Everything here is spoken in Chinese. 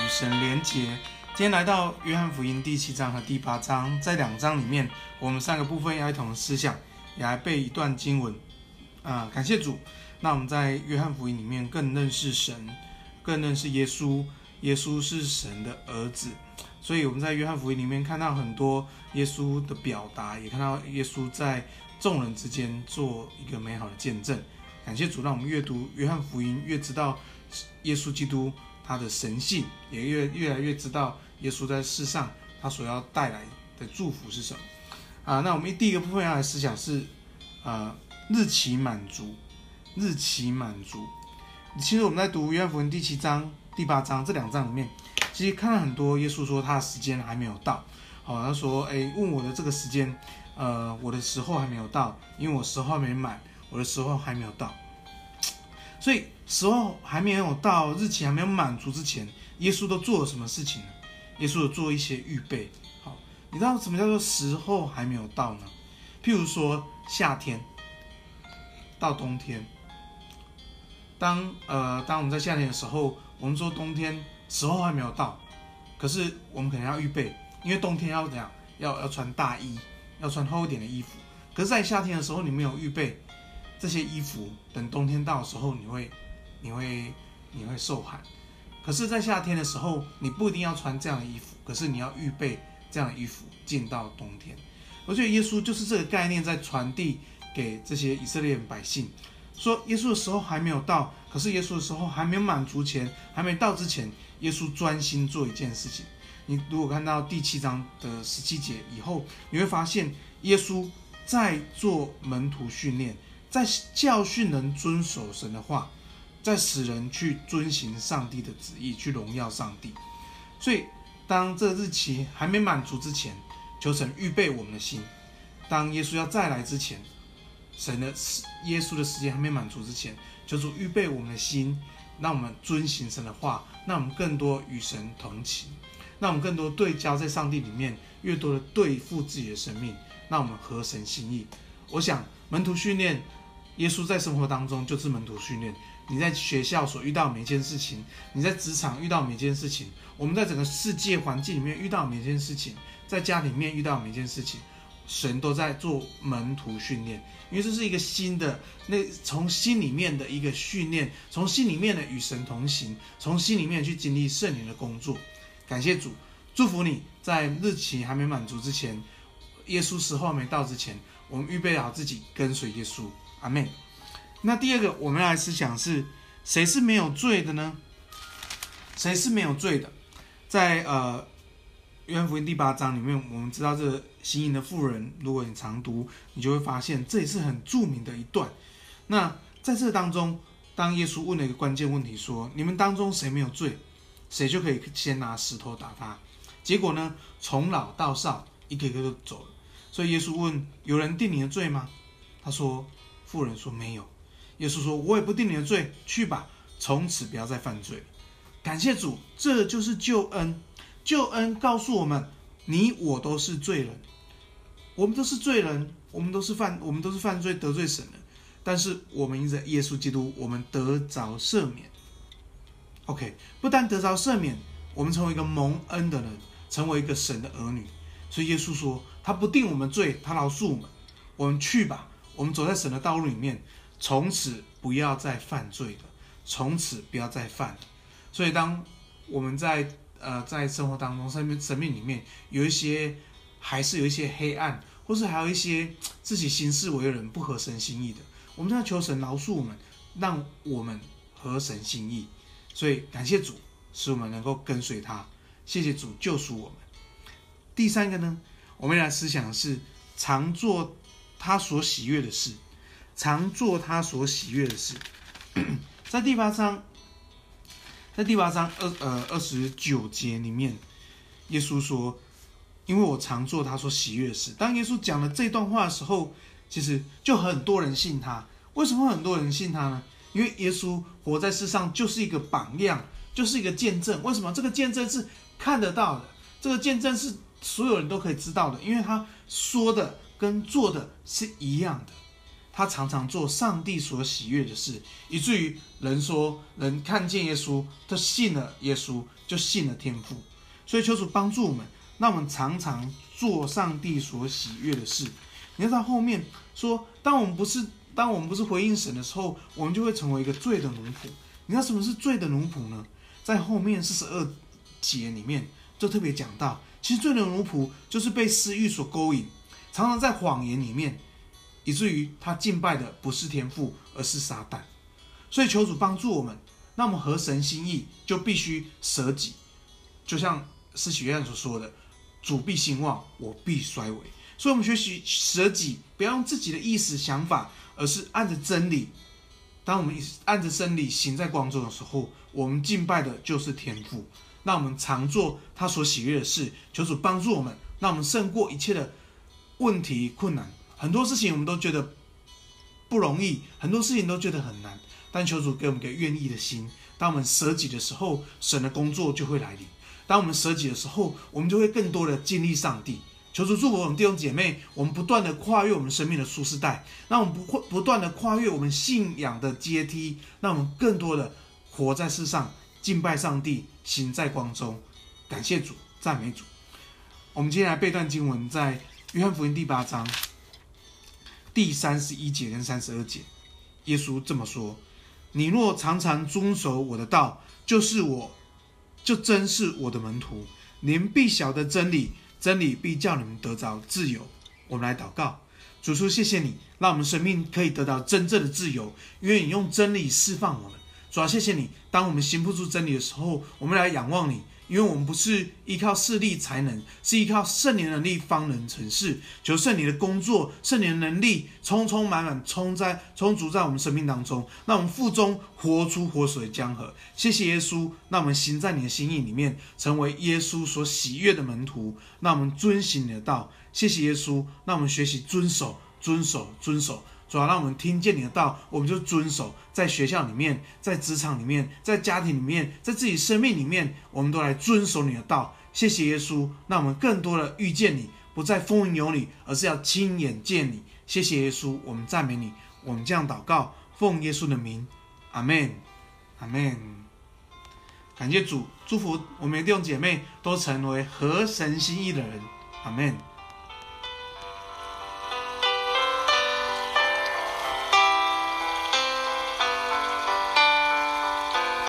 与神连结。今天来到约翰福音第七章和第八章，在两章里面，我们三个部分要一同思想，也来背一段经文。啊、感谢主。那我们在约翰福音里面更认识神，更认识耶稣。耶稣是神的儿子，所以我们在约翰福音里面看到很多耶稣的表达，也看到耶稣在众人之间做一个美好的见证。感谢主，让我们越读约翰福音，越知道耶稣基督他的神性，也越越来越知道耶稣在世上他所要带来的祝福是什么。啊，那我们第一个部分要来思想是，呃，日期满足，日期满足。其实我们在读约翰福音第七章、第八章这两章里面，其实看到很多耶稣说他的时间还没有到。好，他说，哎，问我的这个时间，呃，我的时候还没有到，因为我时候还没满。我的时候还没有到，所以时候还没有到，日期还没有满足之前，耶稣都做了什么事情呢？耶稣有做一些预备。好，你知道什么叫做时候还没有到呢？譬如说夏天到冬天，当呃当我们在夏天的时候，我们说冬天时候还没有到，可是我们可能要预备，因为冬天要怎样？要要穿大衣，要穿厚一点的衣服。可是，在夏天的时候，你没有预备。这些衣服等冬天到的时候，你会，你会，你会受寒。可是，在夏天的时候，你不一定要穿这样的衣服，可是你要预备这样的衣服进到冬天。我觉得耶稣就是这个概念在传递给这些以色列百姓，说耶稣的时候还没有到，可是耶稣的时候还没有满足前，还没到之前，耶稣专心做一件事情。你如果看到第七章的十七节以后，你会发现耶稣在做门徒训练。在教训人遵守神的话，在使人去遵行上帝的旨意，去荣耀上帝。所以，当这日期还没满足之前，求神预备我们的心；当耶稣要再来之前，神的耶稣的时间还没满足之前，求主预备我们的心，让我们遵行神的话，让我们更多与神同行，让我们更多对焦在上帝里面，越多的对付自己的生命，让我们合神心意。我想门徒训练。耶稣在生活当中就是门徒训练。你在学校所遇到每一件事情，你在职场遇到每一件事情，我们在整个世界环境里面遇到每一件事情，在家里面遇到每一件事情，神都在做门徒训练，因为这是一个新的，那从心里面的一个训练，从心里面的与神同行，从心里面去经历圣灵的工作。感谢主，祝福你在日期还没满足之前，耶稣时候没到之前，我们预备好自己跟随耶稣。阿妹。那第二个，我们来思想是谁是没有罪的呢？谁是没有罪的？在呃约翰福音第八章里面，我们知道这个行淫的妇人，如果你常读，你就会发现这也是很著名的一段。那在这当中，当耶稣问了一个关键问题，说：“你们当中谁没有罪，谁就可以先拿石头打他。”结果呢，从老到少，一个一个都走了。所以耶稣问：“有人定你的罪吗？”他说。妇人说：“没有。”耶稣说：“我也不定你的罪，去吧，从此不要再犯罪。”感谢主，这就是救恩。救恩告诉我们：你我都是罪人，我们都是罪人，我们都是犯，我们都是犯罪得罪神的。但是我们因着耶稣基督，我们得着赦免。OK，不但得着赦免，我们成为一个蒙恩的人，成为一个神的儿女。所以耶稣说：“他不定我们罪，他饶恕我们。我们去吧。”我们走在神的道路里面，从此不要再犯罪了，从此不要再犯。所以，当我们在呃在生活当中、生命生命里面有一些还是有一些黑暗，或是还有一些自己行事为人不合神心意的，我们要求神饶恕我们，让我们合神心意。所以，感谢主，使我们能够跟随他。谢谢主救赎我们。第三个呢，我们来思想是常做。他所喜悦的事，常做他所喜悦的事。在第八章，在第八章二呃二十九节里面，耶稣说：“因为我常做他所喜悦的事。”当耶稣讲了这段话的时候，其实就很多人信他。为什么很多人信他呢？因为耶稣活在世上就是一个榜样，就是一个见证。为什么？这个见证是看得到的，这个见证是所有人都可以知道的，因为他说的。跟做的是一样的，他常常做上帝所喜悦的事，以至于人说人看见耶稣，他信了耶稣，就信了天父。所以求主帮助我们，让我们常常做上帝所喜悦的事。你看到后面说，当我们不是当我们不是回应神的时候，我们就会成为一个罪的奴仆。你知道什么是罪的奴仆呢？在后面四十二节里面就特别讲到，其实罪的奴仆就是被私欲所勾引，常常在谎言里面。以至于他敬拜的不是天父，而是撒旦。所以求主帮助我们，那么合神心意就必须舍己。就像施洗约翰所说的：“主必兴旺，我必衰微。”所以，我们学习舍己，不要用自己的意识想法，而是按着真理。当我们按着真理行在光中的时候，我们敬拜的就是天父。那我们常做他所喜悦的事。求主帮助我们，让我们胜过一切的问题困难。很多事情我们都觉得不容易，很多事情都觉得很难，但求主给我们个愿意的心。当我们舍己的时候，神的工作就会来临；当我们舍己的时候，我们就会更多的经历上帝。求主祝福我们弟兄姐妹，我们不断的跨越我们生命的舒适带，让我们不会不断的跨越我们信仰的阶梯，让我们更多的活在世上，敬拜上帝，行在光中。感谢主，赞美主。我们今天来背段经文，在约翰福音第八章。第三十一节跟三十二节，耶稣这么说：“你若常常遵守我的道，就是我，就真是我的门徒。你们必晓得真理，真理必叫你们得着自由。”我们来祷告，主说：“谢谢你，让我们生命可以得到真正的自由，因为你用真理释放我们。主啊，谢谢你，当我们行不出真理的时候，我们来仰望你。”因为我们不是依靠势力才能，是依靠圣灵能力方能成事。求圣灵的工作，圣灵的能力充充满满充在充足在我们生命当中，让我们腹中活出活水江河。谢谢耶稣，让我们行在你的心意里面，成为耶稣所喜悦的门徒。让我们遵行你的道。谢谢耶稣，让我们学习遵守、遵守、遵守。主要让我们听见你的道，我们就遵守。在学校里面，在职场里面，在家庭里面，在自己生命里面，我们都来遵守你的道。谢谢耶稣，让我们更多的遇见你，不再风云有你，而是要亲眼见你。谢谢耶稣，我们赞美你。我们这样祷告，奉耶稣的名，阿门，阿门。感谢主，祝福我们的弟兄姐妹都成为合神心意的人，阿门。